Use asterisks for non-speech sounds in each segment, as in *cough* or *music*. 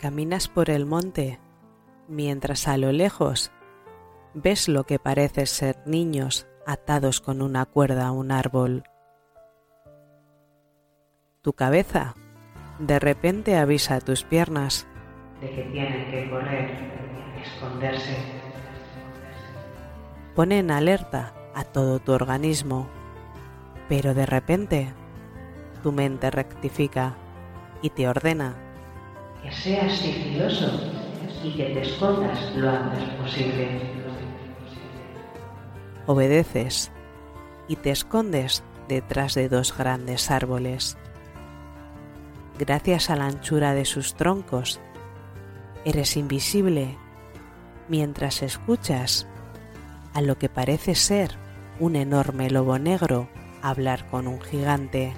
Caminas por el monte mientras a lo lejos ves lo que parece ser niños atados con una cuerda a un árbol. Tu cabeza de repente avisa a tus piernas de que tienen que correr, esconderse. Pone en alerta a todo tu organismo, pero de repente tu mente rectifica y te ordena que seas sigiloso y que te escondas lo antes posible. Obedeces y te escondes detrás de dos grandes árboles. Gracias a la anchura de sus troncos, eres invisible mientras escuchas a lo que parece ser un enorme lobo negro hablar con un gigante.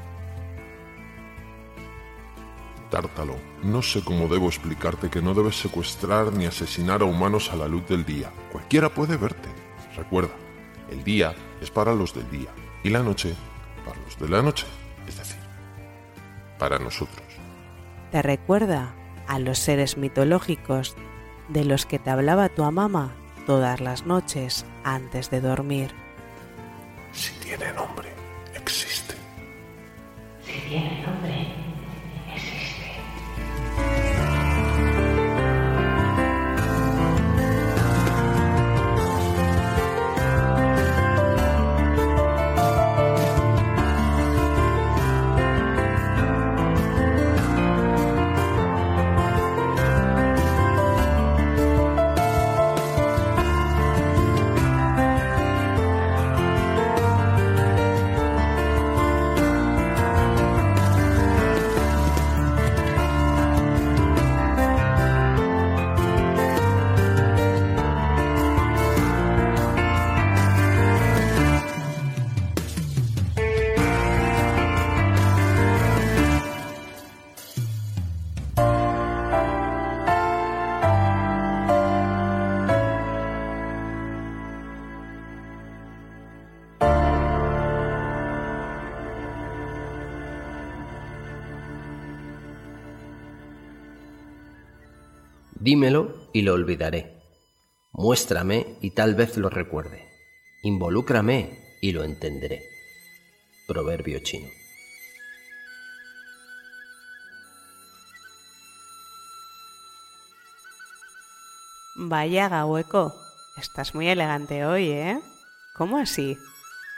Tártalo, no sé cómo debo explicarte que no debes secuestrar ni asesinar a humanos a la luz del día. Cualquiera puede verte. Recuerda, el día es para los del día y la noche para los de la noche, es decir, para nosotros. Te recuerda a los seres mitológicos de los que te hablaba tu mamá todas las noches antes de dormir. Si tiene nombre, existe. Si tiene nombre, Dímelo y lo olvidaré. Muéstrame y tal vez lo recuerde. Involúcrame y lo entenderé. Proverbio chino. Vaya hueco, estás muy elegante hoy, ¿eh? ¿Cómo así?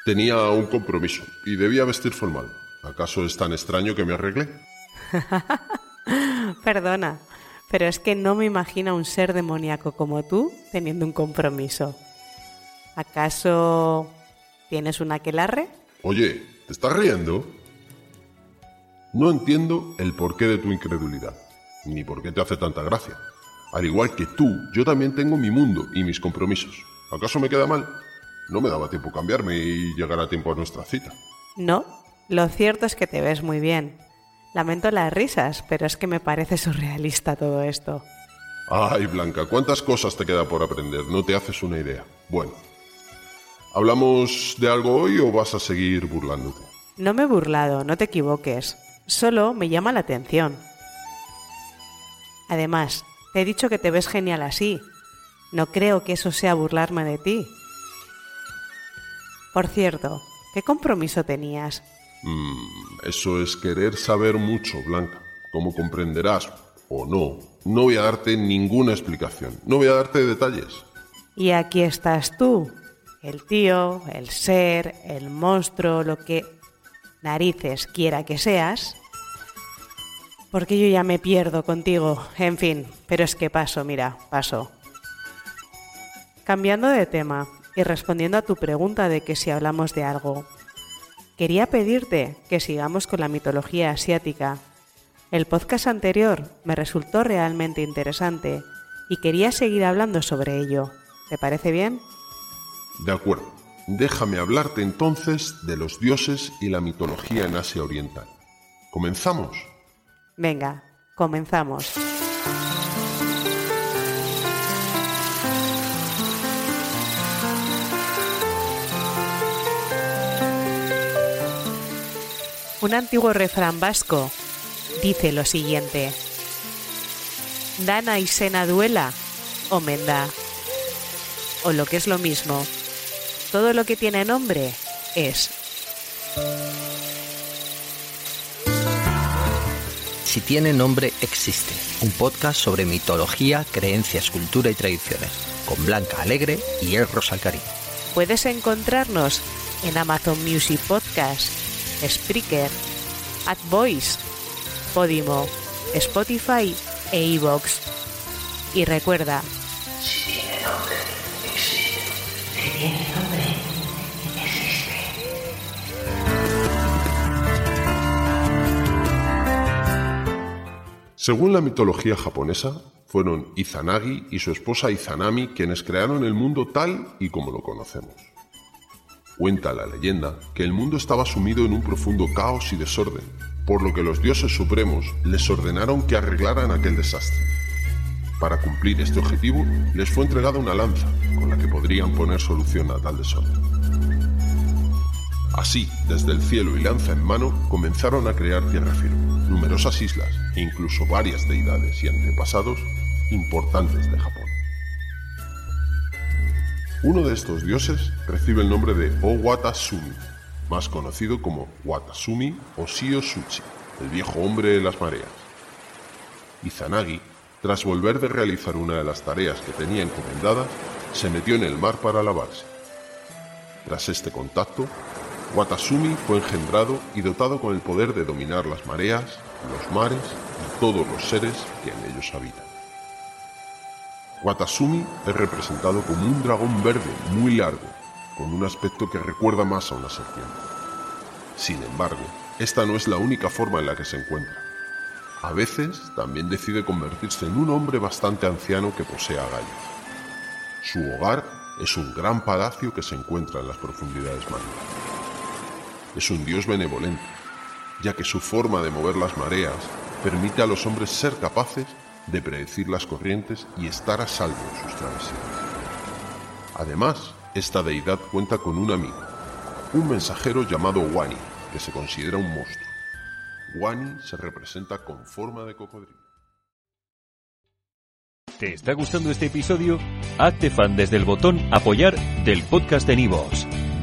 Tenía un compromiso y debía vestir formal. ¿Acaso es tan extraño que me arregle? *laughs* Perdona, pero es que no me imagino un ser demoníaco como tú teniendo un compromiso. ¿Acaso tienes un aquelarre? Oye, ¿te estás riendo? No entiendo el porqué de tu incredulidad, ni por qué te hace tanta gracia. Al igual que tú, yo también tengo mi mundo y mis compromisos. ¿Acaso me queda mal? No me daba tiempo cambiarme y llegar a tiempo a nuestra cita. No, lo cierto es que te ves muy bien. Lamento las risas, pero es que me parece surrealista todo esto. Ay, Blanca, ¿cuántas cosas te queda por aprender? No te haces una idea. Bueno, ¿hablamos de algo hoy o vas a seguir burlándote? No me he burlado, no te equivoques. Solo me llama la atención. Además, te he dicho que te ves genial así. No creo que eso sea burlarme de ti. Por cierto, ¿qué compromiso tenías? Mm, eso es querer saber mucho, Blanca. Como comprenderás, o no, no voy a darte ninguna explicación, no voy a darte detalles. Y aquí estás tú, el tío, el ser, el monstruo, lo que narices quiera que seas, porque yo ya me pierdo contigo, en fin, pero es que paso, mira, paso. Cambiando de tema y respondiendo a tu pregunta de que si hablamos de algo, Quería pedirte que sigamos con la mitología asiática. El podcast anterior me resultó realmente interesante y quería seguir hablando sobre ello. ¿Te parece bien? De acuerdo. Déjame hablarte entonces de los dioses y la mitología en Asia Oriental. ¿Comenzamos? Venga, comenzamos. Un antiguo refrán vasco dice lo siguiente. Dana y Sena Duela o Menda. O lo que es lo mismo, todo lo que tiene nombre es. Si tiene nombre, existe. Un podcast sobre mitología, creencias, cultura y tradiciones. Con Blanca Alegre y El Rosalcarí. Puedes encontrarnos en Amazon Music Podcast, Spreaker, AdVoice, Podimo, Spotify e iVoox. Y recuerda, Si tiene nombre, existe. Si tiene nombre, existe. Según la mitología japonesa, fueron Izanagi y su esposa Izanami quienes crearon el mundo tal y como lo conocemos. Cuenta la leyenda que el mundo estaba sumido en un profundo caos y desorden, por lo que los dioses supremos les ordenaron que arreglaran aquel desastre. Para cumplir este objetivo, les fue entregada una lanza con la que podrían poner solución a tal desorden. Así, desde el cielo y lanza en mano, comenzaron a crear tierra firme, numerosas islas e incluso varias deidades y antepasados importantes de Japón. Uno de estos dioses recibe el nombre de Owatasumi, más conocido como Watasumi o Shio Suchi, el viejo hombre de las mareas. Izanagi, tras volver de realizar una de las tareas que tenía encomendadas, se metió en el mar para lavarse. Tras este contacto, Watasumi fue engendrado y dotado con el poder de dominar las mareas, los mares y todos los seres que en ellos habitan. Watasumi es representado como un dragón verde muy largo, con un aspecto que recuerda más a una serpiente. Sin embargo, esta no es la única forma en la que se encuentra. A veces también decide convertirse en un hombre bastante anciano que posee agallas. Su hogar es un gran palacio que se encuentra en las profundidades marinas. Es un dios benevolente, ya que su forma de mover las mareas permite a los hombres ser capaces de predecir las corrientes y estar a salvo en sus travesías. Además, esta deidad cuenta con un amigo, un mensajero llamado Wani, que se considera un monstruo. Wani se representa con forma de cocodrilo. ¿Te está gustando este episodio? Hazte fan desde el botón Apoyar del podcast de Nivos.